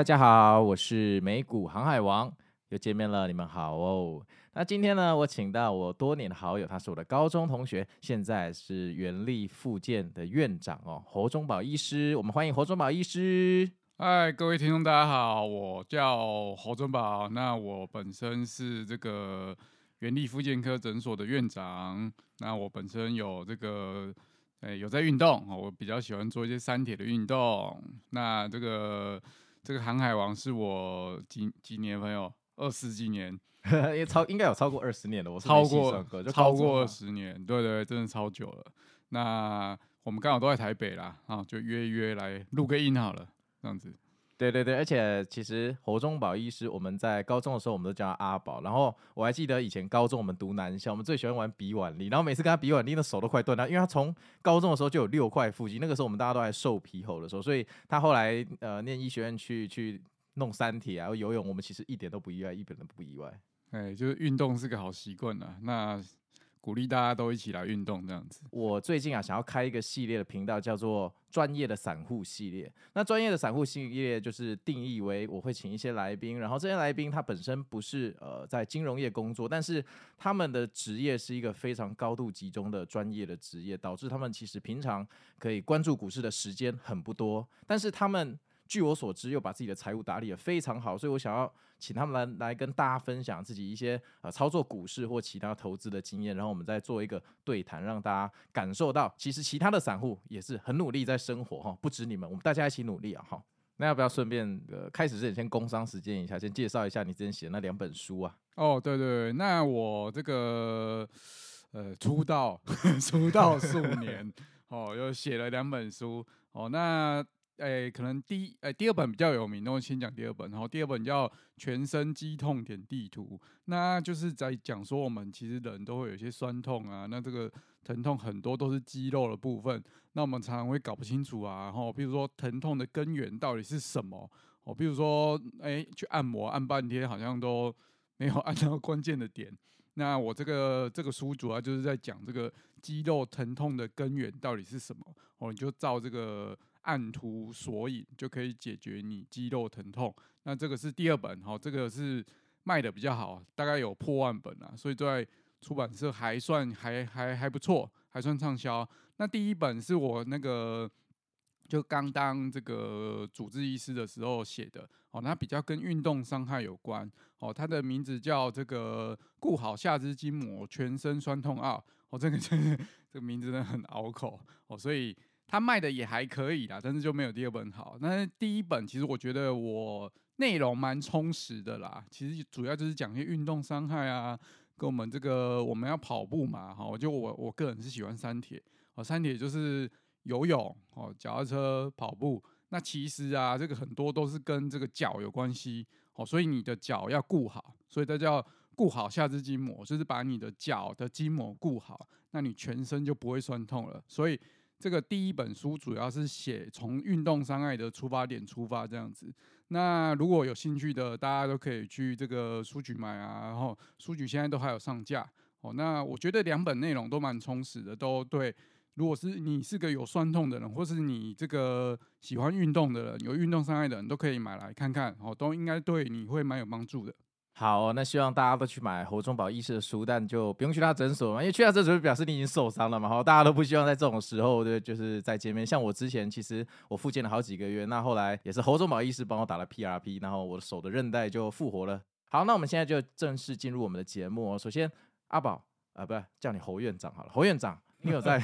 大家好，我是美股航海王，又见面了，你们好哦。那今天呢，我请到我多年的好友，他是我的高中同学，现在是元力复健的院长哦，侯忠宝医师。我们欢迎侯忠宝医师。嗨，各位听众，大家好，我叫侯忠宝。那我本身是这个元力复健科诊所的院长。那我本身有这个，诶，有在运动，我比较喜欢做一些三铁的运动。那这个。这个航海王是我几几年朋友，二十几年，也超应该有超过二十年了。我超过超过二十年，对，对对，真的超久了。那我们刚好都在台北啦，啊，就约约来录个音好了，这样子。对对对，而且其实侯忠宝医师，我们在高中的时候，我们都叫他阿宝。然后我还记得以前高中我们读男校，我们最喜欢玩比腕力，然后每次跟他比腕力，那手都快断了，因为他从高中的时候就有六块腹肌，那个时候我们大家都还瘦皮猴的时候，所以他后来呃念医学院去去弄三铁啊，游泳，我们其实一点都不意外，一点都不意外。哎，就是运动是个好习惯啊。那。鼓励大家都一起来运动，这样子。我最近啊，想要开一个系列的频道，叫做“专业的散户系列”。那专业的散户系列就是定义为我会请一些来宾，然后这些来宾他本身不是呃在金融业工作，但是他们的职业是一个非常高度集中的专业的职业，导致他们其实平常可以关注股市的时间很不多，但是他们。据我所知，又把自己的财务打理得非常好，所以我想要请他们来来跟大家分享自己一些呃操作股市或其他投资的经验，然后我们再做一个对谈，让大家感受到其实其他的散户也是很努力在生活哈，不止你们，我们大家一起努力啊哈。那要不要顺便呃开始之前先工商时间一下，先介绍一下你之前写那两本书啊？哦，对对对，那我这个呃出道 出道数年 哦，又写了两本书哦，那。诶、可能第一，诶、第二本比较有名，那我先讲第二本。然后第二本叫《全身肌痛点地图》，那就是在讲说我们其实人都会有些酸痛啊，那这个疼痛很多都是肌肉的部分，那我们常常会搞不清楚啊。然后，比如说疼痛的根源到底是什么？哦，比如说，诶、去按摩按半天，好像都没有按到关键的点。那我这个这个书主要就是在讲这个肌肉疼痛的根源到底是什么？哦，你就照这个。按图索引就可以解决你肌肉疼痛。那这个是第二本，哈，这个是卖的比较好，大概有破万本啊，所以在出版社还算还还还不错，还算畅销。那第一本是我那个就刚当这个主治医师的时候写的，哦，那比较跟运动伤害有关，哦，它的名字叫这个顾好下肢筋膜，全身酸痛奥，哦，这个这个这个名字真的很拗口，哦，所以。他卖的也还可以啦，但是就没有第二本好。那第一本其实我觉得我内容蛮充实的啦，其实主要就是讲一些运动伤害啊，跟我们这个我们要跑步嘛，哈，我就我我个人是喜欢三铁，哦，三铁就是游泳，哦，脚踏车、跑步。那其实啊，这个很多都是跟这个脚有关系，哦，所以你的脚要顾好，所以它叫顾好下肢筋膜，就是把你的脚的筋膜顾好，那你全身就不会酸痛了，所以。这个第一本书主要是写从运动伤害的出发点出发这样子。那如果有兴趣的，大家都可以去这个书局买啊。然后书局现在都还有上架哦。那我觉得两本内容都蛮充实的，都对。如果是你是个有酸痛的人，或是你这个喜欢运动的人，有运动伤害的人都可以买来看看哦，都应该对你会蛮有帮助的。好，那希望大家都去买侯忠宝医师的书，但就不用去他诊所嘛，因为去他诊所就表示你已经受伤了嘛。好，大家都不希望在这种时候对，就是再见面。像我之前其实我复健了好几个月，那后来也是侯忠宝医师帮我打了 PRP，然后我的手的韧带就复活了。好，那我们现在就正式进入我们的节目哦。首先，阿宝啊，不是叫你侯院长好了，侯院长，你有在？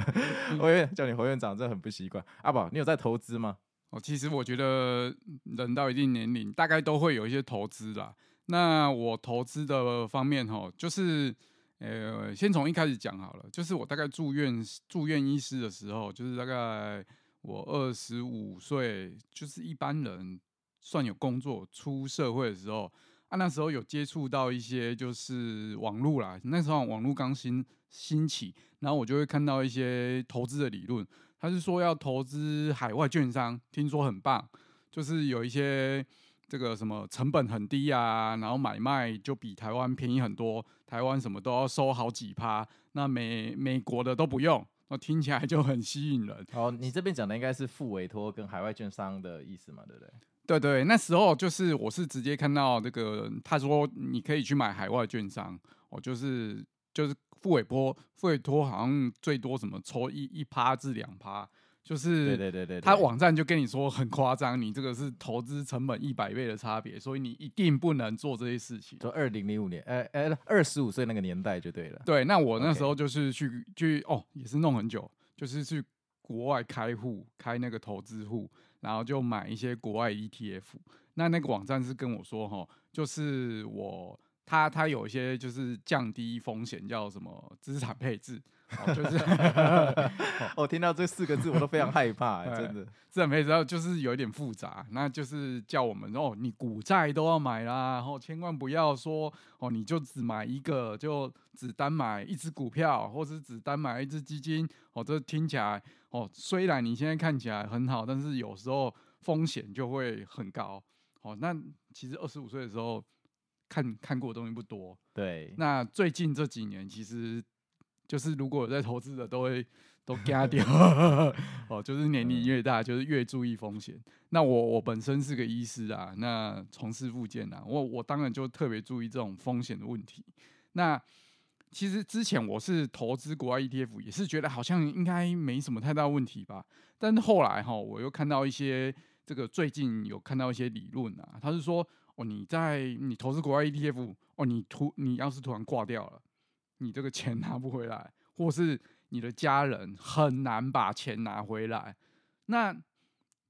我有点叫你侯院长，这很不习惯。阿宝，你有在投资吗？哦，其实我觉得人到一定年龄，大概都会有一些投资啦。那我投资的方面哈，就是，呃，先从一开始讲好了，就是我大概住院住院医师的时候，就是大概我二十五岁，就是一般人算有工作出社会的时候，啊，那时候有接触到一些就是网络啦，那时候网络刚兴兴起，然后我就会看到一些投资的理论，他是说要投资海外券商，听说很棒，就是有一些这个什么成本很低啊，然后买卖就比台湾便宜很多，台湾什么都要收好几趴，那美美国的都不用。那听起来就很吸引人。哦，你这边讲的应该是复委托跟海外券商的意思嘛，对不对？对对，那时候就是我是直接看到这个，他说你可以去买海外券商，哦，就是就是付委托，付委托好像最多什么抽一一趴至两趴。就是，对对对对，他网站就跟你说很夸张，你这个是投资成本一百倍的差别，所以你一定不能做这些事情。就二零零五年，呃呃，二十五岁那个年代就对了。对，那我那时候就是去去哦，也是弄很久，就是去国外开户，开那个投资户，然后就买一些国外 ETF。那那个网站是跟我说哈，就是我他他有一些就是降低风险，叫什么资产配置。哦、就是，我 听到这四个字我都非常害怕、欸，真的。这没知道，就是有一点复杂。那就是叫我们哦，你股债都要买啦，然后千万不要说哦，你就只买一个，就只单买一只股票，或是只单买一只基金。哦，这听起来哦，虽然你现在看起来很好，但是有时候风险就会很高。哦，那其实二十五岁的时候看看过的东西不多。对。那最近这几年其实。就是如果有在投资的，都会都加掉哦。就是年龄越大，就是越注意风险。那我我本身是个医师啊，那从事复健啊，我我当然就特别注意这种风险的问题。那其实之前我是投资国外 ETF，也是觉得好像应该没什么太大问题吧。但是后来哈，我又看到一些这个最近有看到一些理论啊，他是说哦，你在你投资国外 ETF，哦，你突你要是突然挂掉了。你这个钱拿不回来，或是你的家人很难把钱拿回来，那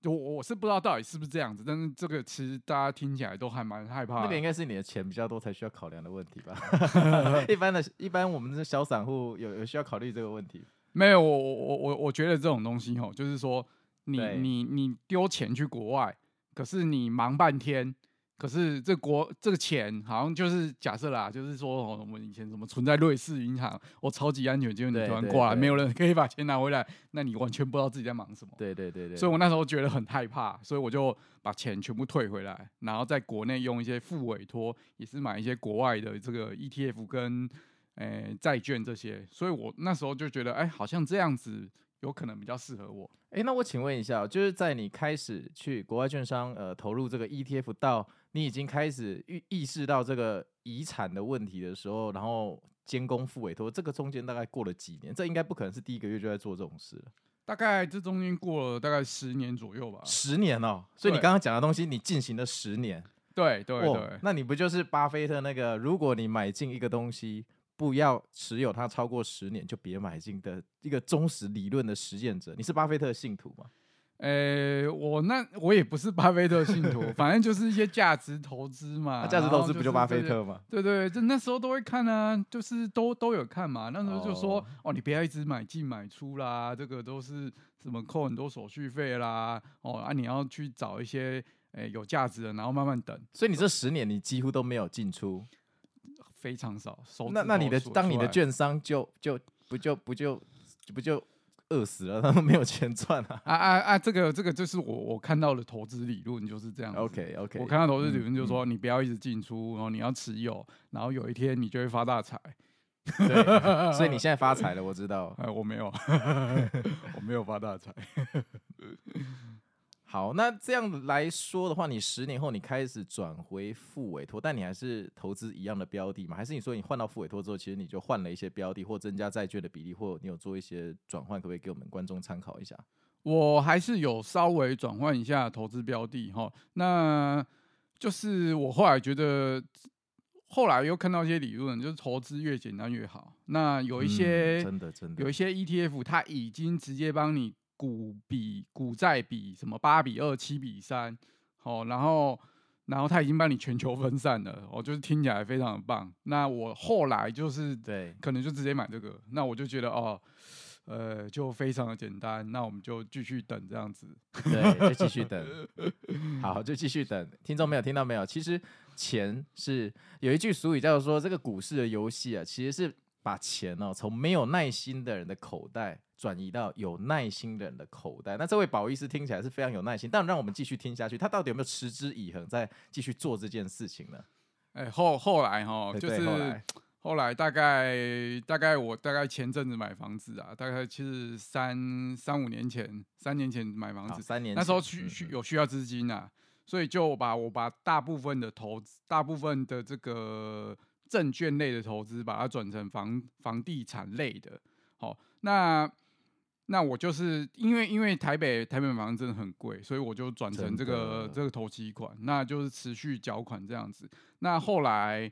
我我是不知道到底是不是这样子，但是这个其实大家听起来都还蛮害怕。那个应该是你的钱比较多才需要考量的问题吧？一般的一般我们的小散户有有需要考虑这个问题？没有，我我我我觉得这种东西哦，就是说你你你丢钱去国外，可是你忙半天。可是这国这个钱好像就是假设啦，就是说我们以前什么存在瑞士银行，我超级安全，结果你突然挂了，没有人可以把钱拿回来，那你完全不知道自己在忙什么。对对对对。所以我那时候觉得很害怕，所以我就把钱全部退回来，然后在国内用一些副委托，也是买一些国外的这个 ETF 跟诶、欸、债券这些。所以我那时候就觉得，哎、欸，好像这样子有可能比较适合我。哎、欸，那我请问一下，就是在你开始去国外券商呃投入这个 ETF 到你已经开始意意识到这个遗产的问题的时候，然后监工付委托，这个中间大概过了几年？这应该不可能是第一个月就在做这种事了。大概这中间过了大概十年左右吧。十年哦，所以你刚刚讲的东西你进行了十年。对对对，对，那你不就是巴菲特那个？如果你买进一个东西，不要持有它超过十年，就别买进的一个忠实理论的实践者。你是巴菲特的信徒吗？诶、欸，我那我也不是巴菲特信徒，反正就是一些价值投资嘛。价值投资不就巴菲特嘛？对，对对，就那时候都会看啊，就是都都有看嘛。那时候就说哦，哦，你不要一直买进买出啦，这个都是什么扣很多手续费啦。哦啊，你要去找一些诶、欸、有价值的，然后慢慢等。所以你这十年你几乎都没有进出，非常少。那那你的当你的券商就就不就不就不就。饿死了，他们没有钱赚啊！啊啊啊！这个这个就是我我看到的投资理论就是这样。OK OK，我看到投资理论就是说，你不要一直进出，然后你要持有，然后有一天你就会发大财。对，所以你现在发财了，我知道。哎，我没有，我没有发大财。好，那这样来说的话，你十年后你开始转回副委托，但你还是投资一样的标的吗？还是你说你换到副委托之后，其实你就换了一些标的，或增加债券的比例，或你有做一些转换？可不可以给我们观众参考一下？我还是有稍微转换一下投资标的哈。那就是我后来觉得，后来又看到一些理论，就是投资越简单越好。那有一些、嗯、真的真的有一些 ETF，它已经直接帮你。股比股债比什么八比二七比三，哦，然后然后他已经帮你全球分散了，哦，就是听起来非常的棒。那我后来就是对，可能就直接买这个，那我就觉得哦，呃，就非常的简单，那我们就继续等这样子。对，就继续等。好，就继续等。听众没有听到没有？其实钱是有一句俗语叫做说，这个股市的游戏啊，其实是把钱哦从没有耐心的人的口袋转移到有耐心的人的口袋。那这位保医师听起来是非常有耐心，但让我们继续听下去，他到底有没有持之以恒在继续做这件事情呢？哎，后后来哈，就是。后来后来大概大概我大概前阵子买房子啊，大概其实三三五年前，三年前买房子，三年那时候需需有需要资金啊，所以就把我把大部分的投资，大部分的这个证券类的投资，把它转成房房地产类的。好，那那我就是因为因为台北台北买房真的很贵，所以我就转成这个这个投期款，那就是持续缴款这样子。那后来。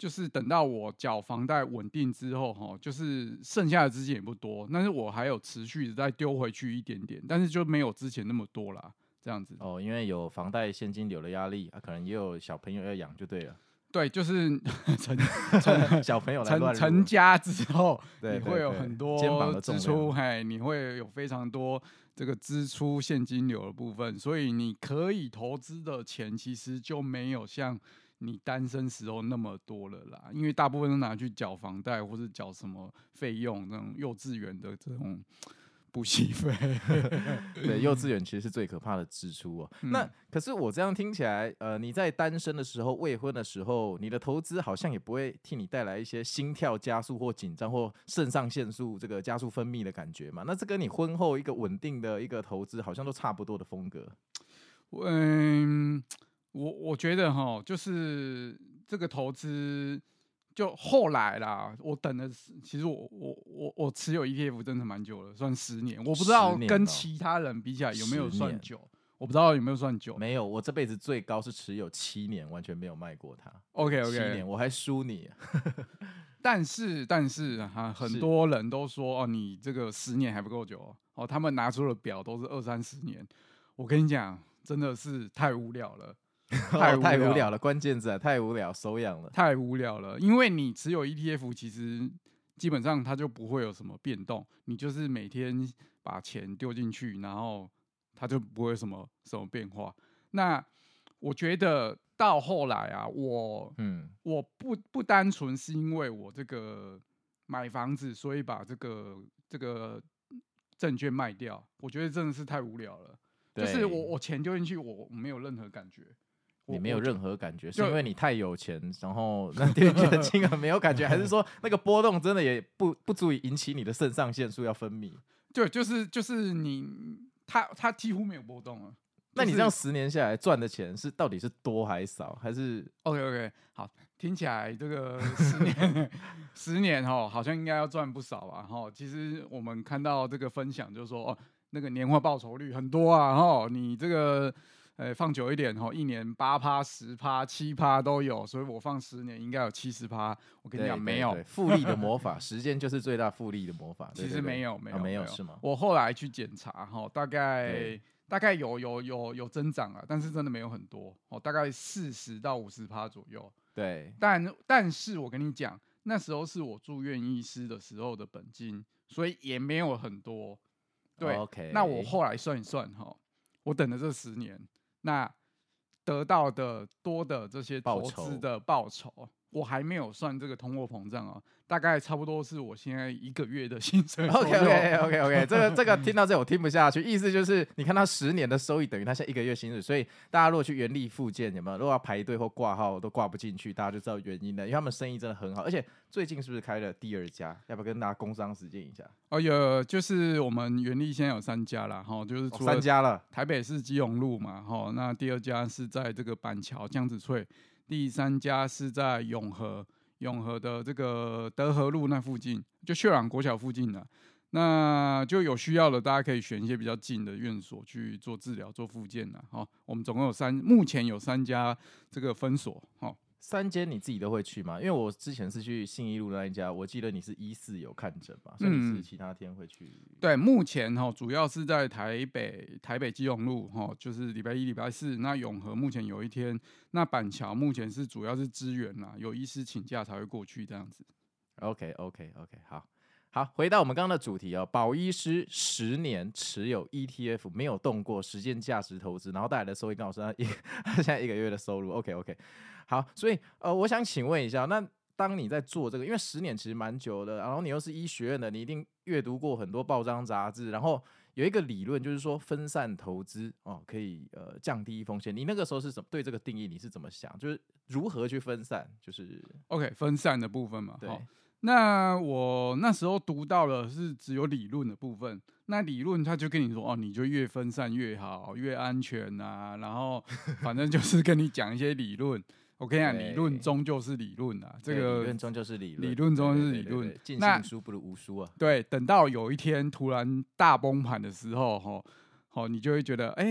就是等到我缴房贷稳定之后，哈，就是剩下的资金也不多，但是我还有持续的再丢回去一点点，但是就没有之前那么多啦，这样子。哦，因为有房贷现金流的压力啊，可能也有小朋友要养，就对了。对，就是 成成小朋友成成家之后，对，你会有很多支出，嘿，你会有非常多这个支出现金流的部分，所以你可以投资的钱其实就没有像。你单身时候那么多了啦，因为大部分都拿去缴房贷或者缴什么费用，那种幼稚园的这种补习费。对，幼稚园其实是最可怕的支出哦。嗯、那可是我这样听起来，呃，你在单身的时候、未婚的时候，你的投资好像也不会替你带来一些心跳加速或紧张或肾上腺素这个加速分泌的感觉嘛？那这跟你婚后一个稳定的一个投资好像都差不多的风格。嗯。我我觉得哈，就是这个投资，就后来啦。我等了，其实我我我我持有 ETF 真的蛮久了，算十年。我不知道跟其他人比起来有没有算久，我不知道有没有算久。没有，我这辈子最高是持有七年，完全没有卖过它。OK OK，七年我还输你。但是但是哈，很多人都说哦，你这个十年还不够久哦。他们拿出了表都是二三十年。我跟你讲，真的是太无聊了。太无太无聊了，关键字啊，太无聊，手痒了，太无聊了。因为你持有 ETF，其实基本上它就不会有什么变动，你就是每天把钱丢进去，然后它就不会有什么什么变化。那我觉得到后来啊，我嗯，我不不单纯是因为我这个买房子，所以把这个这个证券卖掉，我觉得真的是太无聊了。就是我我钱丢进去，我没有任何感觉。你没有任何感觉，是因为你太有钱，然后 那电觉的金额没有感觉，还是说那个波动真的也不不足以引起你的肾上腺素要分泌？对，就是就是你，它它几乎没有波动啊。那你这样十年下来赚的钱是到底是多还是少？还是 OK OK 好，听起来这个十年 十年哦，好像应该要赚不少吧？哈，其实我们看到这个分享就是说哦，那个年化报酬率很多啊，哈，你这个。哎，放久一点哈，一年八趴、十趴、七趴都有，所以我放十年应该有七十趴。我跟你讲，没有复利的魔法，时间就是最大复利的魔法。其实没有，没有，没有是吗？我后来去检查哈，大概大概有有有有增长啊，但是真的没有很多哦，大概四十到五十趴左右。对，但但是我跟你讲，那时候是我住院医师的时候的本金，所以也没有很多。对，OK。那我后来算一算哈，我等了这十年。那得到的多的这些投资的报酬，我还没有算这个通货膨胀啊。大概差不多是我现在一个月的薪水。OK OK OK OK，这个这个听到这我听不下去，意思就是你看他十年的收益等于他现在一个月薪水，所以大家如果去元利复健有没有？如果要排队或挂号都挂不进去，大家就知道原因了，因为他们生意真的很好，而且最近是不是开了第二家？要不要跟大家工商时间一下？哦，有，就是我们原力现在有三家了哈，就是三家了，台北市基隆路嘛，哈，那第二家是在这个板桥江子翠，第三家是在永和。永和的这个德和路那附近，就秀朗国小附近的，那就有需要的，大家可以选一些比较近的院所去做治疗、做复健的。好，我们总共有三，目前有三家这个分所。好。三间你自己都会去吗？因为我之前是去信义路那一家，我记得你是一四有看诊嘛，所以你是其他天会去。嗯、对，目前哈主要是在台北台北基隆路哈，就是礼拜一、礼拜四。那永和目前有一天，那板桥目前是主要是支援啦，有医师请假才会过去这样子。OK OK OK，好。好，回到我们刚刚的主题哦，保医师十年持有 ETF 没有动过，实践价值投资，然后带来的收益刚好是他一他 现在一个月的收入。OK OK，好，所以呃，我想请问一下，那当你在做这个，因为十年其实蛮久的，然后你又是医学院的，你一定阅读过很多报章杂志，然后有一个理论就是说分散投资哦，可以呃降低风险。你那个时候是怎么对这个定义？你是怎么想？就是如何去分散？就是 OK 分散的部分嘛，对。那我那时候读到了是只有理论的部分，那理论他就跟你说哦，你就越分散越好，越安全啊，然后反正就是跟你讲一些理论。我跟你讲，理论终究是理论啊，这个理论终究是理论，理论终究是理论。尽信书不如无书啊。对，等到有一天突然大崩盘的时候，哈，好，你就会觉得，哎，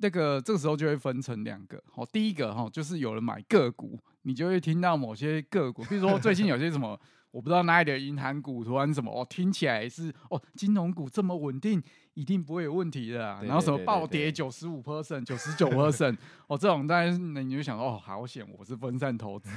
那个这个时候就会分成两个，好，第一个哈，就是有人买个股，你就会听到某些个股，比如说最近有些什么。我不知道哪里的银行股突然什么哦，听起来是哦，金融股这么稳定，一定不会有问题的啊。然后什么暴跌九十五 percent、九十九 percent，哦，这种当然那你就想说哦，好险，我是分散投资。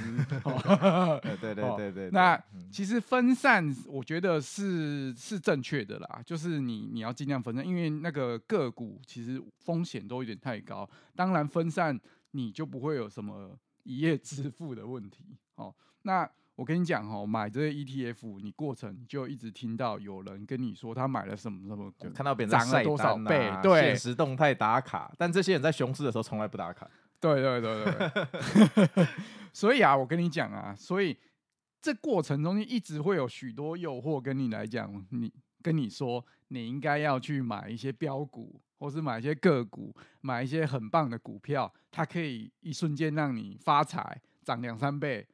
对对对对对。那其实分散，我觉得是是正确的啦，就是你你要尽量分散，因为那个个股其实风险都有点太高。当然分散，你就不会有什么一夜致富的问题。哦，那。我跟你讲哦，买这些 ETF，你过程就一直听到有人跟你说他买了什么什么股，看到别人涨了多少倍，对，限时动态打卡，但这些人在熊市的时候从来不打卡。对对对对。所以啊，我跟你讲啊，所以这过程中一直会有许多诱惑跟你来讲，你跟你说你应该要去买一些标股，或是买一些个股，买一些很棒的股票，它可以一瞬间让你发财，涨两三倍。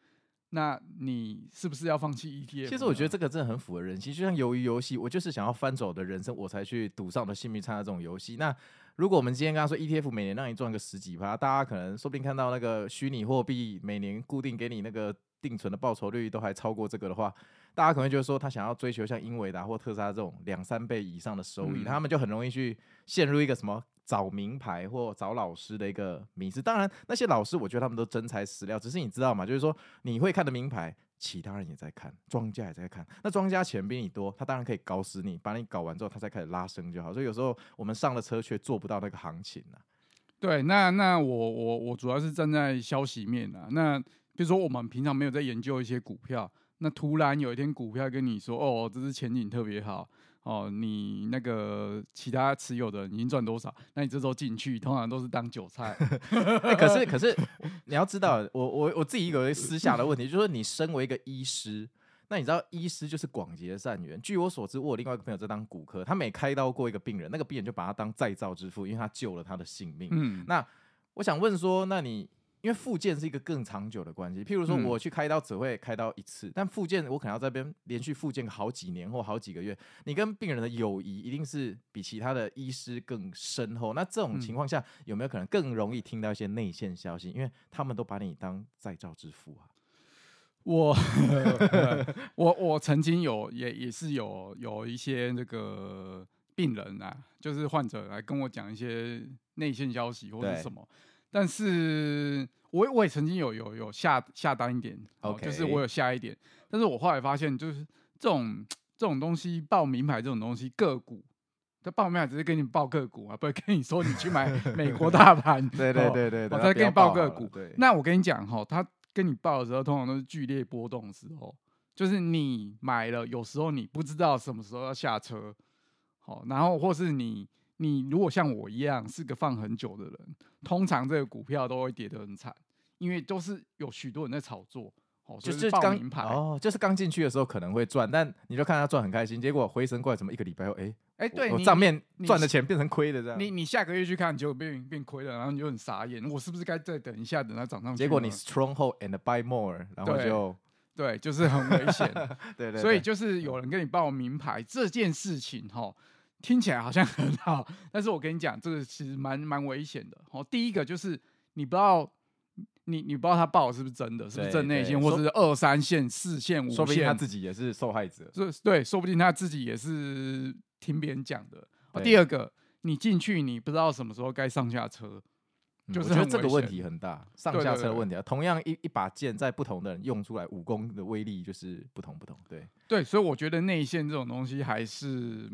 那你是不是要放弃 ETF？其实我觉得这个真的很符合人性，就像鱿鱼游戏，我就是想要翻走我的人生，我才去赌上我的性命参加这种游戏。那如果我们今天刚刚说 ETF 每年让你赚个十几趴，大家可能说不定看到那个虚拟货币每年固定给你那个定存的报酬率都还超过这个的话，大家可能就是说他想要追求像英伟达或特斯拉这种两三倍以上的收益，嗯、他们就很容易去陷入一个什么？找名牌或找老师的一个名字，当然那些老师，我觉得他们都真材实料。只是你知道吗？就是说你会看的名牌，其他人也在看，庄家也在看。那庄家钱比你多，他当然可以搞死你，把你搞完之后，他才开始拉升就好。所以有时候我们上了车却做不到那个行情啊。对，那那我我我主要是站在消息面啊。那比如说我们平常没有在研究一些股票，那突然有一天股票跟你说，哦，这是前景特别好。哦，你那个其他持有的已经赚多少？那你这时候进去，通常都是当韭菜。欸、可是可是你要知道，我我我自己有一个私下的问题，就是说你身为一个医师，那你知道医师就是广结善缘。据我所知，我有另外一个朋友在当骨科，他每开刀过一个病人，那个病人就把他当再造之父，因为他救了他的性命。嗯，那我想问说，那你？因为复健是一个更长久的关系，譬如说我去开刀只会开刀一次，嗯、但复健我可能要在这边连续复健好几年或好几个月。你跟病人的友谊一定是比其他的医师更深厚。那这种情况下有没有可能更容易听到一些内线消息？因为他们都把你当再造之父啊。我我我曾经有也也是有有一些那个病人啊，就是患者来跟我讲一些内线消息或者什么。但是我我也曾经有有有下下单一点，Okay. 就是我有下一点，但是我后来发现，就是这种这种东西报名牌这种东西个股，他报名牌只是给你报个股啊，不会跟你说你去买 美国大盘，对对对对，我再给你报个股。那我跟你讲哈，他跟你报的时候，通常都是剧烈波动的时候，就是你买了，有时候你不知道什么时候要下车，好，然后或是你。你如果像我一样是个放很久的人，通常这个股票都会跌得很惨，因为都是有许多人在炒作，哦，就是报名牌哦，就是刚进去的时候可能会赚，但你就看他赚很开心，结果回神过来，怎么一个礼拜后，哎、欸、哎，欸、对，我账面赚的钱变成亏的这样，你你下个月去看，结果变变亏了，然后你就很傻眼，我是不是该再等一下，等它涨上去？结果你 strong hold and buy more，然后就对，就是很危险，对，对对，所以就是有人跟你报名牌这件事情，哈。听起来好像很好，但是我跟你讲，这个其实蛮蛮危险的。哦，第一个就是你不知道，你你不知道他报是不是真的，是不是正内线，或者是二三线、四线、五线，说不定他自己也是受害者。对对，说不定他自己也是听别人讲的。第二个，你进去你不知道什么时候该上下车。就是我觉得这个问题很大，上下车的问题啊。同样一一把剑，在不同的人用出来，武功的威力就是不同不同。对对，所以我觉得内线这种东西还是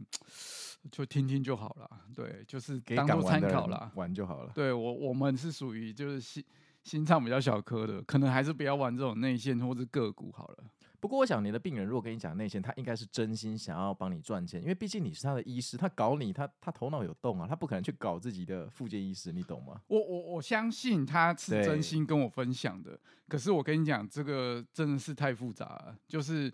就听听就好了。对，就是当做参考啦，玩就好了。对我我们是属于就是心心脏比较小颗的，可能还是不要玩这种内线或者个股好了。不过，我想你的病人如果跟你讲内线，他应该是真心想要帮你赚钱，因为毕竟你是他的医师，他搞你，他他头脑有洞啊，他不可能去搞自己的复健医师，你懂吗？我我我相信他是真心跟我分享的，可是我跟你讲，这个真的是太复杂了，就是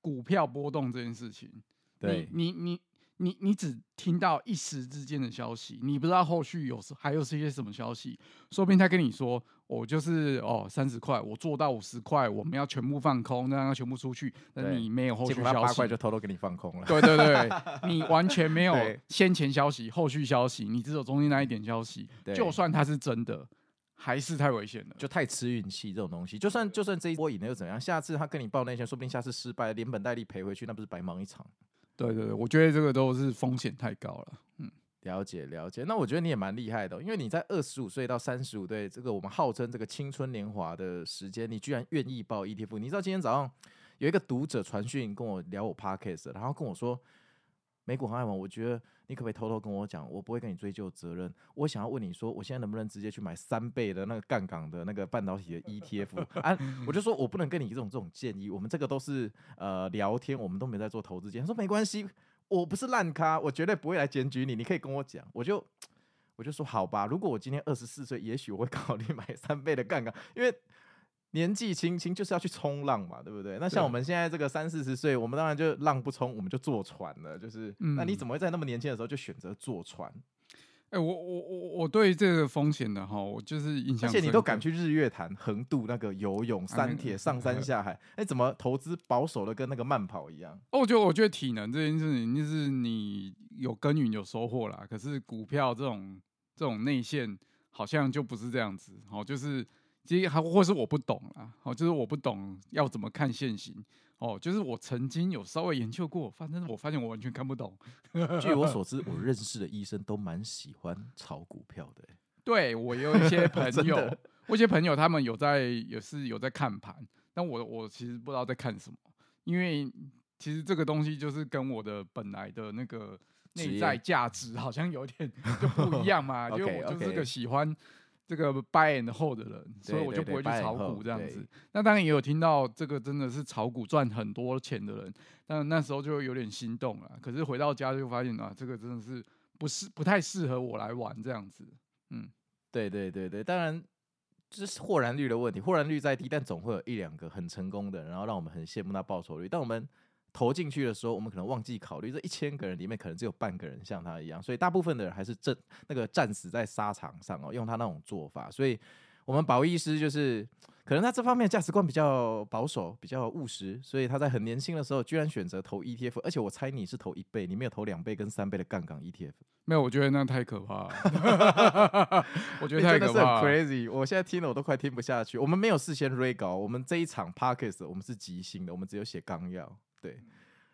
股票波动这件事情，对你你你。你你只听到一时之间的消息，你不知道后续有还有是一些什么消息。说不定他跟你说，我就是哦三十块，我做到五十块，我们要全部放空，让它全部出去。那你没有后续消息，八块就偷偷给你放空了。对对对，你完全没有先前消息、后续消息，你只有中间那一点消息。就算它是真的，还是太危险了，就太吃运气这种东西。就算就算这一波赢了又怎样？下次他跟你报那些，说不定下次失败，连本带利赔回去，那不是白忙一场？对对对，我觉得这个都是风险太高了。嗯，了解了解。那我觉得你也蛮厉害的，因为你在二十五岁到三十五岁这个我们号称这个青春年华的时间，你居然愿意报 ETF。你知道今天早上有一个读者传讯跟我聊我 p a r k e s t 然后跟我说。美股航海王，我觉得你可不可以偷偷跟我讲，我不会跟你追究责任。我想要问你说，我现在能不能直接去买三倍的那个杠杆的那个半导体的 ETF？啊，我就说我不能跟你这种这种建议，我们这个都是呃聊天，我们都没在做投资建议。他说没关系，我不是烂咖，我绝对不会来检举你，你可以跟我讲。我就我就说好吧，如果我今天二十四岁，也许我会考虑买三倍的杠杆，因为。年纪轻轻就是要去冲浪嘛，对不对？那像我们现在这个三四十岁，我们当然就浪不冲，我们就坐船了。就是，嗯、那你怎么会在那么年轻的时候就选择坐船？哎、欸，我我我我对这个风险的哈，我就是印象。而且你都敢去日月潭横渡那个游泳、三铁、上山下海，哎、欸，怎么投资保守的跟那个慢跑一样？哦，我觉得我觉得体能这件事情就是你有耕耘有收获啦。可是股票这种这种内线好像就不是这样子，哦，就是。其实还或是我不懂啊，哦，就是我不懂要怎么看现行，哦，就是我曾经有稍微研究过，反正我发现我完全看不懂。据我 所知，我认识的医生都蛮喜欢炒股票的。对，我有一些朋 友，我一些朋友他们有在也是有在看盘，但我我其实不知道在看什么，因为其实这个东西就是跟我的本来的那个内在价值好像有点 就不一样嘛，因为我就是个喜欢。这个 buy and hold 的人，所以我就不会去炒股这样子。那当然也有听到这个真的是炒股赚很多钱的人，但那时候就有点心动了。可是回到家就发现啊，这个真的是不是不太适合我来玩这样子。嗯，对对对对，当然这是获然率的问题，获然率再低，但总会有一两个很成功的，然后让我们很羡慕那报酬率。但我们投进去的时候，我们可能忘记考虑，这一千个人里面可能只有半个人像他一样，所以大部分的人还是战那个战死在沙场上哦，用他那种做法。所以，我们保医师就是可能他这方面价值观比较保守，比较务实，所以他在很年轻的时候居然选择投 ETF，而且我猜你是投一倍，你没有投两倍跟三倍的杠杆 ETF。没有，我觉得那太可怕了，我觉得太可怕了，crazy。我现在听了我都快听不下去。我们没有事先 re 稿，我们这一场 Podcast 我们是即兴的，我们只有写纲要。对，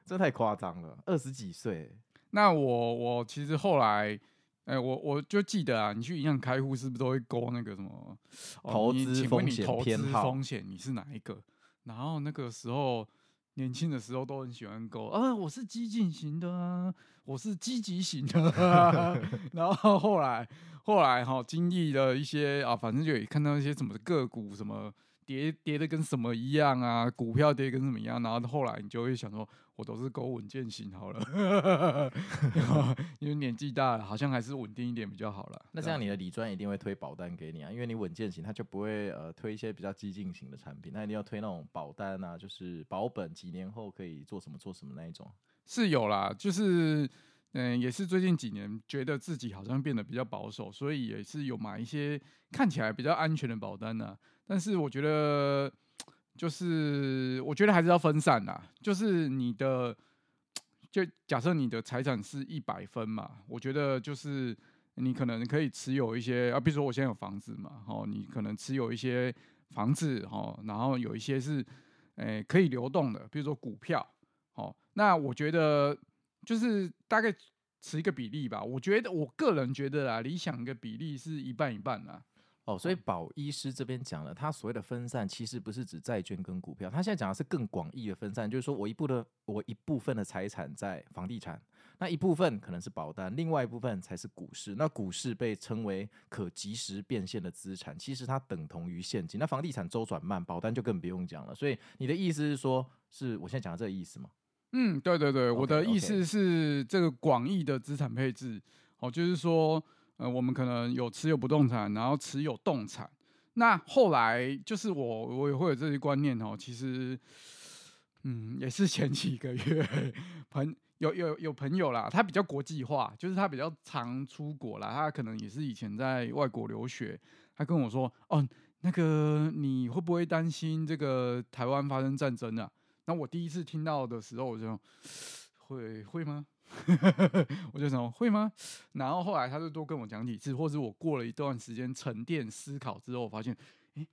这太夸张了，二十几岁。那我我其实后来，哎、欸，我我就记得啊，你去银行开户是不是都会勾那个什么投资风险偏好？风险你是哪一个？然后那个时候年轻的时候都很喜欢勾啊，我是激进型的啊，我是积极型的啊。然后后来后来哈，经历了一些啊，反正就也看到一些什么个股什么。跌跌的跟什么一样啊？股票跌跟什么一样？然后后来你就会想说，我都是勾稳健型好了，因为年纪大了，好像还是稳定一点比较好了。那这样你的理专一定会推保单给你啊，因为你稳健型，他就不会呃推一些比较激进型的产品，那一定要推那种保单啊，就是保本几年后可以做什么做什么那一种。是有啦，就是嗯，也是最近几年觉得自己好像变得比较保守，所以也是有买一些看起来比较安全的保单啊。但是我觉得，就是我觉得还是要分散啦。就是你的，就假设你的财产是一百分嘛，我觉得就是你可能可以持有一些啊，比如说我现在有房子嘛，哦，你可能持有一些房子哦，然后有一些是诶可以流动的，比如说股票，哦，那我觉得就是大概持一个比例吧。我觉得我个人觉得啊，理想的比例是一半一半啦。哦，所以保医师这边讲了，他所谓的分散，其实不是指债券跟股票，他现在讲的是更广义的分散，就是说我一部的我一部分的财产在房地产，那一部分可能是保单，另外一部分才是股市。那股市被称为可及时变现的资产，其实它等同于现金。那房地产周转慢，保单就更不用讲了。所以你的意思是说，是我现在讲的这个意思吗？嗯，对对对，okay, 我的意思是这个广义的资产配置，哦，就是说。呃，我们可能有持有不动产，然后持有动产。那后来就是我，我也会有这些观念哦。其实，嗯，也是前几个月朋有有有朋友啦，他比较国际化，就是他比较常出国啦。他可能也是以前在外国留学。他跟我说：“哦，那个你会不会担心这个台湾发生战争啊？”那我第一次听到的时候，我就 会会吗？我就想会吗？然后后来他就多跟我讲几次，或者我过了一段时间沉淀思考之后，我发现，诶，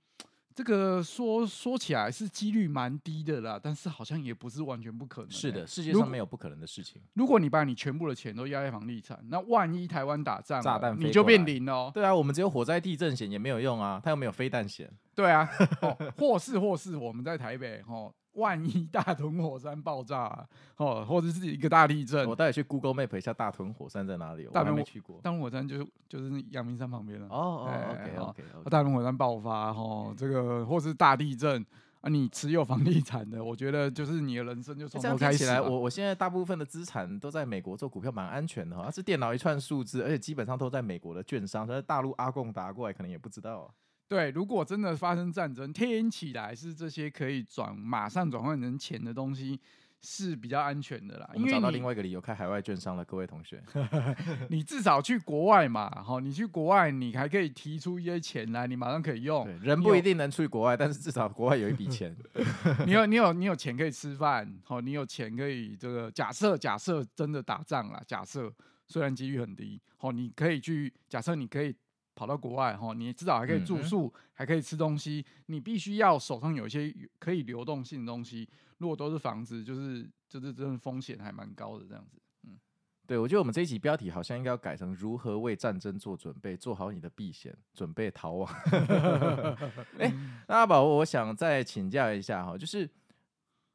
这个说说起来是几率蛮低的啦，但是好像也不是完全不可能。是的，世界上没有不可能的事情。如果你把你全部的钱都压在房地产，那万一台湾打仗，炸弹你就变零哦。对啊，我们只有火灾、地震险也没有用啊，它又没有飞弹险。对啊，哦、或是或是我们在台北哦。万一大屯火山爆炸，哦，或者是一个大地震，我带你去 Google Map 一下大屯火山在哪里？大屯没去过，大屯火山就是就是阳明山旁边了。哦哦，OK OK OK。大屯火山爆发，哦，这个或是大地震啊，你持有房地产的，我觉得就是你的人生就从头开始。起来，我我现在大部分的资产都在美国做股票，蛮安全的哈。它是电脑一串数字，而且基本上都在美国的券商，大陆阿贡打过来可能也不知道。对，如果真的发生战争，听起来是这些可以转马上转换成钱的东西是比较安全的啦。因为找到另外一个理由开海外券商了，各位同学，你至少去国外嘛，好，你去国外你还可以提出一些钱来，你马上可以用。人不一定能去国外，但是至少国外有一笔钱，你有你有你有钱可以吃饭，好，你有钱可以这个假设假设真的打仗了，假设虽然几率很低，好，你可以去假设你可以。跑到国外哈，你至少还可以住宿，嗯、还可以吃东西。你必须要手上有一些可以流动性的东西。如果都是房子，就是就是真的风险还蛮高的这样子。嗯，对，我觉得我们这一集标题好像应该要改成如何为战争做准备，做好你的避险，准备逃亡。哎、欸，那阿宝，我想再请教一下哈，就是。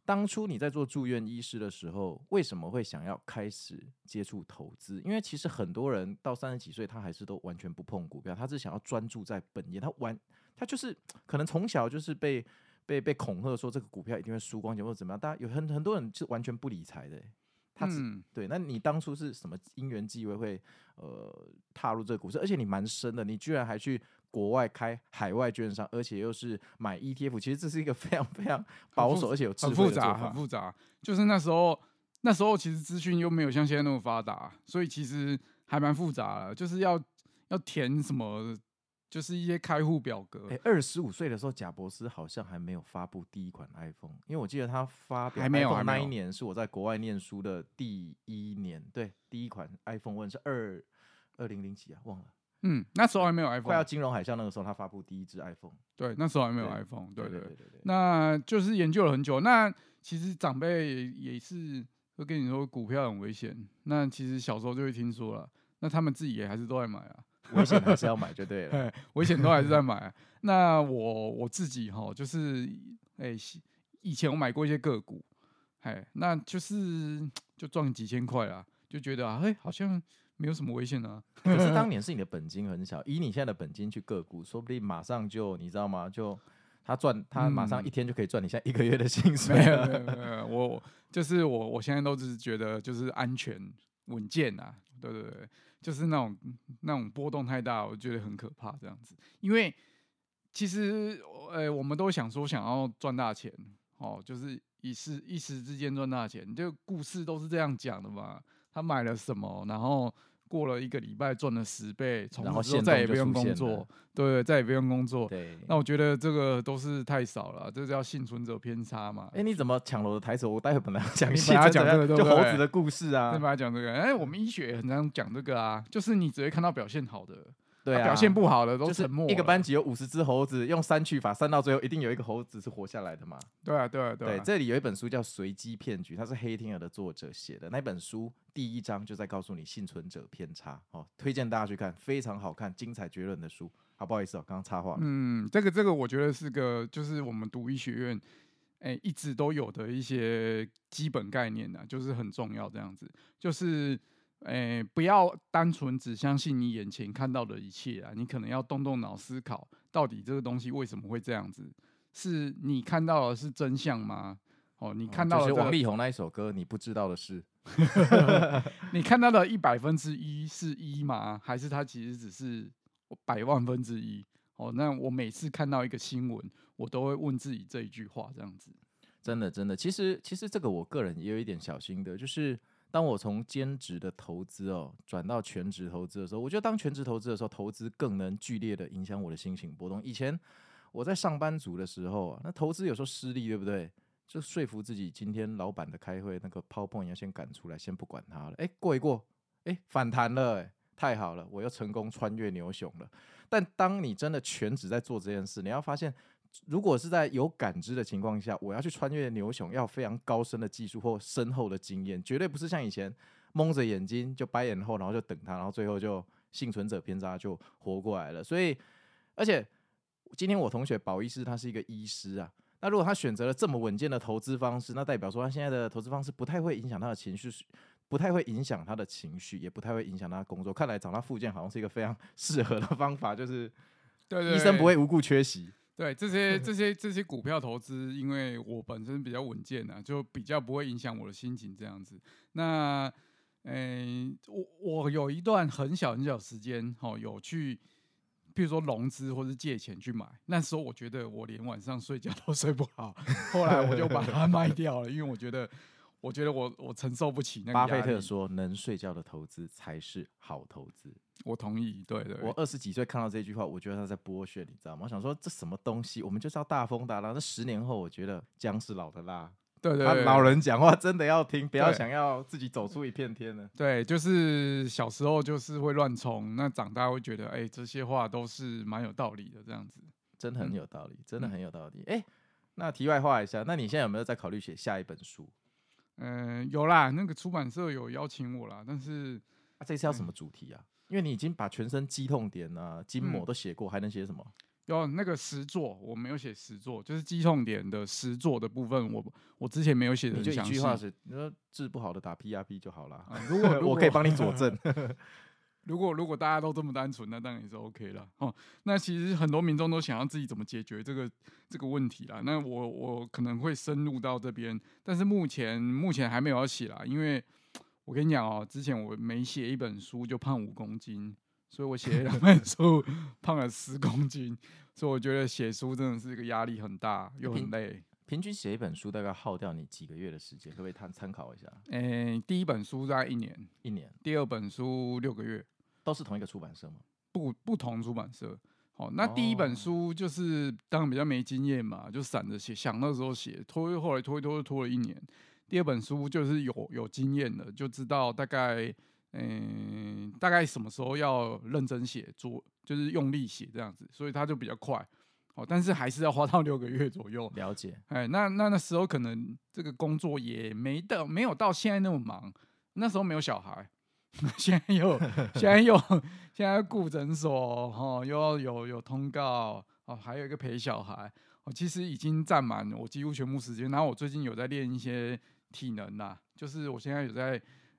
当初你在做住院医师的时候，为什么会想要开始接触投资？因为其实很多人到三十几岁，他还是都完全不碰股票，他只想要专注在本业。他玩，他就是可能从小就是被被被恐吓说这个股票一定会输光钱或者怎么样。大家有很很多人是完全不理财的。他只、嗯、对，那你当初是什么因缘际会会呃踏入这个股市？而且你蛮深的，你居然还去。国外开海外券商，而且又是买 ETF，其实这是一个非常非常 保守，而且有。很复杂，很复杂。就是那时候，那时候其实资讯又没有像现在那么发达，所以其实还蛮复杂的。就是要要填什么，就是一些开户表格。哎、欸，二十五岁的时候，贾伯斯好像还没有发布第一款 iPhone，因为我记得他发表 iPhone 那一年是我在国外念书的第一年。对，第一款 iPhone One 是二二零零几啊，忘了。嗯，那时候还没有 iPhone，快要金融海啸那个时候，他发布第一支 iPhone。对，那时候还没有 iPhone。对对对对，对，对，那就是研究了很久。那其实长辈也是会跟你说股票很危险。那其实小时候就会听说了，那他们自己也还是都在买啊。危险还是要买就对了，危险都还是在买啊。那我我自己哈，就是哎、欸，以前我买过一些个股，哎，那就是 就赚几千块啊，就觉得啊，哎，好像。没有什么危险啊，可是当年是你的本金很小，以你现在的本金去个股，说不定马上就你知道吗？就他赚，他马上一天就可以赚你现在一个月的薪水。没有没有没有，我就是我，我现在都只是觉得就是安全稳健啊，对对对，就是那种那种波动太大，我觉得很可怕这样子。因为其实呃，我们都想说想要赚大钱哦，就是一时一时之间赚大钱，这个故事都是这样讲的嘛。他买了什么，然后。过了一个礼拜赚了十倍，从此之后再也不用工作，对，再也不用工作。对，那我觉得这个都是太少了，这叫幸存者偏差嘛。哎、欸，你怎么抢了我的台词？我待会本来要讲，你本来讲这个，就猴子的故事啊。你本来讲这个，哎、欸，我们医学很常讲这个啊，就是你只会看到表现好的，对啊，表现不好的都就是沉默。一个班级有五十只猴子，用删去法删到最后，一定有一个猴子是活下来的嘛？对啊，对啊，对啊。对，这里有一本书叫《随机骗局》，它是黑天鹅的作者写的。那本书第一章就在告诉你幸存者偏差，哦，推荐大家去看，非常好看，精彩绝伦的书。好，不好意思哦，刚刚插话了。嗯，这个这个我觉得是个，就是我们读医学院，哎、欸，一直都有的一些基本概念呢，就是很重要。这样子，就是。哎、欸，不要单纯只相信你眼前看到的一切啊！你可能要动动脑思考，到底这个东西为什么会这样子？是你看到的是真相吗？哦，你看到的、是王力宏那一首歌，你不知道的是，你看到的一百分之一是一吗？还是它其实只是百万分之一？哦，那我每次看到一个新闻，我都会问自己这一句话，这样子。真的，真的，其实，其实这个我个人也有一点小心得，就是。当我从兼职的投资哦转到全职投资的时候，我觉得当全职投资的时候，投资更能剧烈的影响我的心情波动。以前我在上班族的时候啊，那投资有时候失利，对不对？就说服自己今天老板的开会那个 PowerPoint 要先赶出来，先不管它了。哎，过一过，哎，反弹了，哎，太好了，我又成功穿越牛熊了。但当你真的全职在做这件事，你要发现。如果是在有感知的情况下，我要去穿越牛熊，要非常高深的技术或深厚的经验，绝对不是像以前蒙着眼睛就白眼后，然后就等他，然后最后就幸存者偏差就活过来了。所以，而且今天我同学保医师他是一个医师啊，那如果他选择了这么稳健的投资方式，那代表说他现在的投资方式不太会影响他的情绪，不太会影响他的情绪，也不太会影响他的工作。看来找他复健好像是一个非常 适合的方法，就是医生不会无故缺席。对这些这些这些股票投资，因为我本身比较稳健啊，就比较不会影响我的心情这样子。那，诶，我我有一段很小很小时间，哦，有去，譬如说融资或是借钱去买。那时候我觉得我连晚上睡觉都睡不好，后来我就把它卖掉了，因为我觉得。我觉得我我承受不起那个。巴菲特说：“能睡觉的投资才是好投资。”我同意，对对，对。我二十几岁看到这句话，我觉得他在剥削，你知道吗？我想说这什么东西？我们就是要大风大浪。那十年后，我觉得姜是老的辣。对对，对，老人讲话真的要听，不要想要自己走出一片天呢。对，就是小时候就是会乱冲，那长大会觉得，哎、欸，这些话都是蛮有道理的，这样子，真的很有道理，嗯、真的很有道理。哎、欸，那题外话一下，那你现在有没有在考虑写下一本书？嗯、呃，有啦，那个出版社有邀请我啦，但是啊，这次要什么主题啊？嗯、因为你已经把全身肌痛点啊、筋膜都写过，嗯、还能写什么？有那个实作，我没有写实作，就是肌痛点的实作的部分，我我之前没有写的。就一句话是，你说治不好的打 PRP 就好了。啊、如果 我可以帮你佐证。如果如果大家都这么单纯，那当然也是 OK 了哦。那其实很多民众都想要自己怎么解决这个这个问题啦。那我我可能会深入到这边，但是目前目前还没有要写啦，因为我跟你讲哦，之前我每写一本书就胖五公斤，所以我写两本 书胖了十公斤，所以我觉得写书真的是一个压力很大又很累。平，均写一本书大概耗掉你几个月的时间？可不可以参参考一下？诶、欸，第一本书在一年，一年；第二本书六个月。都是同一个出版社吗？不，不同出版社。好，那第一本书就是当然比较没经验嘛，就散着写，想那时候写，拖后来拖一拖就拖了一年。第二本书就是有有经验的，就知道大概嗯大概什么时候要认真写，做就是用力写这样子，所以他就比较快。哦，但是还是要花到六个月左右。了解。哎，那那那时候可能这个工作也没到没有到现在那么忙，那时候没有小孩。现在又，现在又，现在顾诊所，哈，又要有有通告，哦，还有一个陪小孩，哦，其实已经占满我几乎全部时间。然后我最近有在练一些体能啦，就是我现在有在，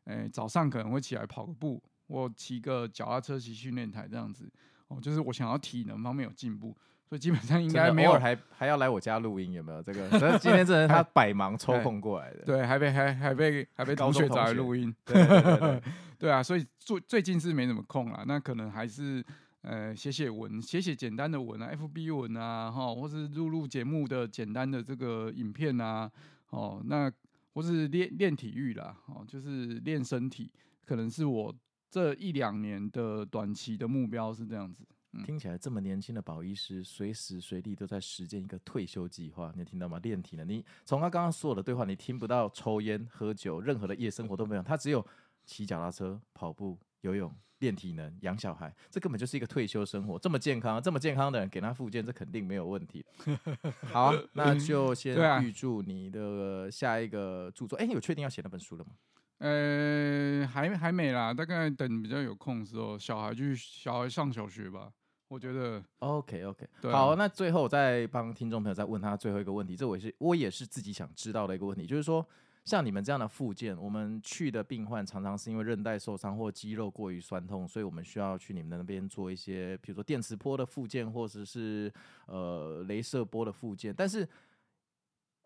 诶、欸，早上可能会起来跑个步，我骑个脚踏车骑训练台这样子，哦，就是我想要体能方面有进步。所以基本上应该没有，还还要来我家录音，有没有这个？所以今天这人 他百忙抽空过来的，对，还被还还被还被同学找来录音，对对对，对，对啊，所以最最近是没什么空了，那可能还是呃写写文，写写简单的文啊，FB 文啊，哈，或是录录节目的简单的这个影片啊，哦，那或是练练体育啦，哦，就是练身体，可能是我这一两年的短期的目标是这样子。听起来这么年轻的保医师，随时随地都在实践一个退休计划。你听到吗？练体呢？你从他刚刚所有的对话，你听不到抽烟、喝酒，任何的夜生活都没有。他只有骑脚踏车、跑步、游泳、练体能、养小孩，这根本就是一个退休生活。这么健康，这么健康的人给他复健，这肯定没有问题。好、啊，那就先预祝你的下一个著作。哎、有确定要写那本书了吗？呃，还还没啦，大概等比较有空的时候，小孩去小孩上小学吧。我觉得 OK OK，好，那最后再帮听众朋友再问他最后一个问题，这我也是我也是自己想知道的一个问题，就是说。像你们这样的附件，我们去的病患常常是因为韧带受伤或肌肉过于酸痛，所以我们需要去你们那边做一些，比如说电磁波的附件，或者是呃镭射波的附件。但是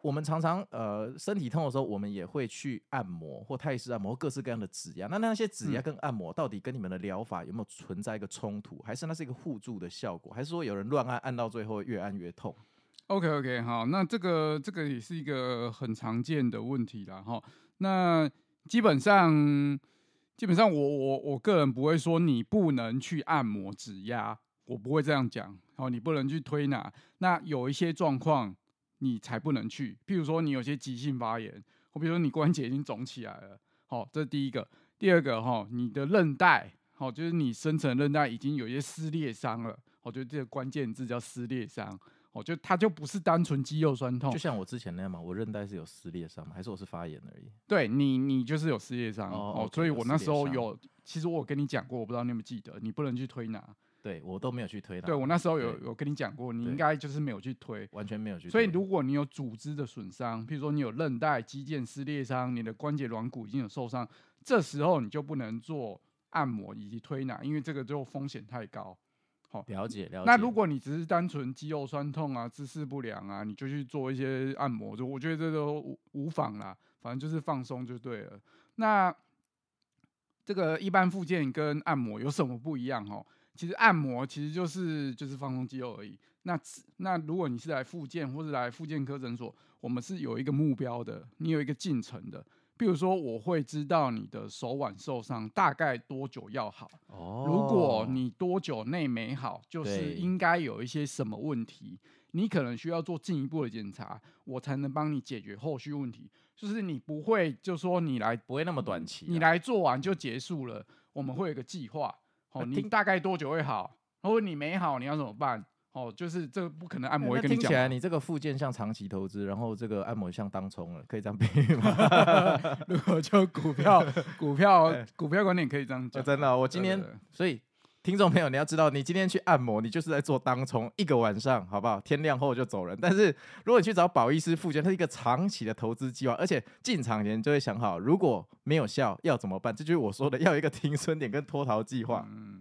我们常常呃身体痛的时候，我们也会去按摩或泰式按摩，各式各样的指压。那那些指压跟按摩到底跟你们的疗法有没有存在一个冲突，还是那是一个互助的效果，还是说有人乱按，按到最后越按越痛？OK OK，好，那这个这个也是一个很常见的问题啦，哈。那基本上基本上我我我个人不会说你不能去按摩指压，我不会这样讲。哦，你不能去推拿，那有一些状况你才不能去，譬如说你有些急性发炎，或比如说你关节已经肿起来了，好，这是第一个。第二个哈，你的韧带，好，就是你深层韧带已经有一些撕裂伤了，我觉得这个关键字叫撕裂伤。哦，就它就不是单纯肌肉酸痛，就像我之前那样嘛，我韧带是有撕裂伤吗？还是我是发炎而已？对你，你就是有撕裂伤哦，哦所以我那时候有，其实我跟你讲过，我不知道你有没有记得，你不能去推拿，对我都没有去推拿。对我那时候有有跟你讲过，你应该就是没有去推，完全没有去推。所以如果你有组织的损伤，譬如说你有韧带、肌腱撕裂伤，你的关节软骨已经有受伤，这时候你就不能做按摩以及推拿，因为这个就风险太高。了解了解。那如果你只是单纯肌肉酸痛啊、姿势不良啊，你就去做一些按摩，就我觉得这都无无妨啦，反正就是放松就对了。那这个一般复健跟按摩有什么不一样？哦，其实按摩其实就是就是放松肌肉而已。那那如果你是来复健或者来复健科诊所，我们是有一个目标的，你有一个进程的。比如说，我会知道你的手腕受伤大概多久要好。哦，如果你多久内没好，就是应该有一些什么问题，你可能需要做进一步的检查，我才能帮你解决后续问题。就是你不会就说你来不会那么短期，你来做完就结束了。我们会有一个计划。哦，你大概多久会好？如果你没好，你要怎么办？哦，就是这个不可能按摩会跟你讲。听起来你这个附件像长期投资，然后这个按摩像当冲了，可以这样比喻吗？如果就股票，股票，股票观点可以这样讲。真的、哦，我今天所以听众朋友你要知道，你今天去按摩，你就是在做当冲一个晚上，好不好？天亮后就走人。但是如果你去找保医师附件，它是一个长期的投资计划，而且进场前就会想好，如果没有效要怎么办？这就是我说的，要有一个停损点跟脱逃计划。嗯。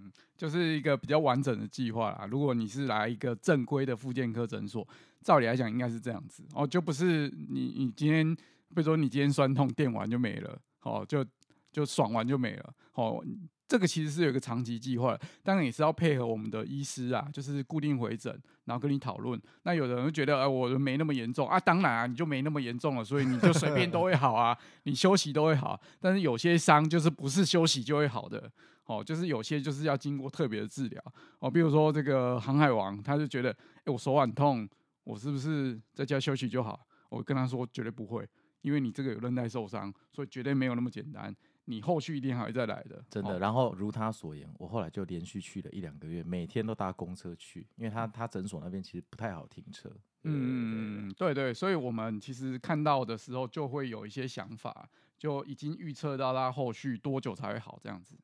就是一个比较完整的计划啦。如果你是来一个正规的复健科诊所，照理来讲应该是这样子哦，就不是你你今天，比如说你今天酸痛电完就没了，哦，就就爽完就没了，哦，这个其实是有一个长期计划，当然也是要配合我们的医师啊，就是固定回诊，然后跟你讨论。那有的人会觉得，哎、呃，我没那么严重啊，当然啊，你就没那么严重了，所以你就随便都会好啊，你休息都会好。但是有些伤就是不是休息就会好的。哦，就是有些就是要经过特别的治疗哦，比如说这个航海王，他就觉得，哎，我手腕痛，我是不是在家休息就好？我跟他说，绝对不会，因为你这个有韧带受伤，所以绝对没有那么简单，你后续一定还会再来的。真的。然后如他所言，我后来就连续去了一两个月，每天都搭公车去，因为他他诊所那边其实不太好停车。嗯，对对，所以我们其实看到的时候就会有一些想法，就已经预测到他后续多久才会好这样子。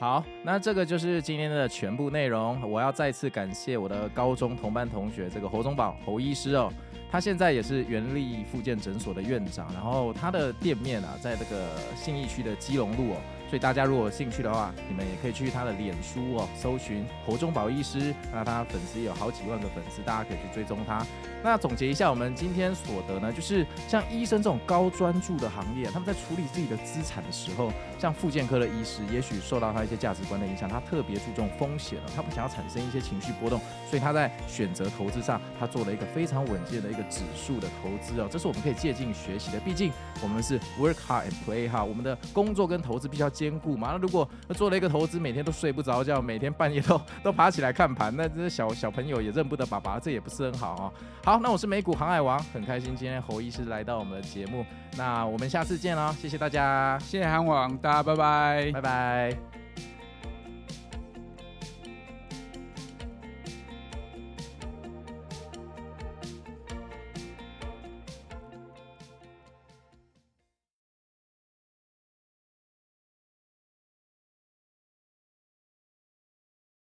好，那这个就是今天的全部内容。我要再次感谢我的高中同班同学，这个侯宗宝侯医师哦，他现在也是原力复健诊所的院长，然后他的店面啊，在这个信义区的基隆路哦。所以大家如果有兴趣的话，你们也可以去他的脸书哦，搜寻侯中宝医师。那他粉丝有好几万个粉丝，大家可以去追踪他。那总结一下，我们今天所得呢，就是像医生这种高专注的行业，他们在处理自己的资产的时候，像复健科的医师，也许受到他一些价值观的影响，他特别注重风险了，他不想要产生一些情绪波动，所以他在选择投资上，他做了一个非常稳健的一个指数的投资哦，这是我们可以借鉴学习的。毕竟我们是 work hard and play hard，我们的工作跟投资必须要兼兼顾嘛。那如果做了一个投资，每天都睡不着觉，每天半夜都 都爬起来看盘，那这小小朋友也认不得爸爸，这也不是很好哦。好，那我是美股航海王，很开心今天侯医师来到我们的节目，那我们下次见喽，谢谢大家，谢谢韩王，大家拜拜，拜拜。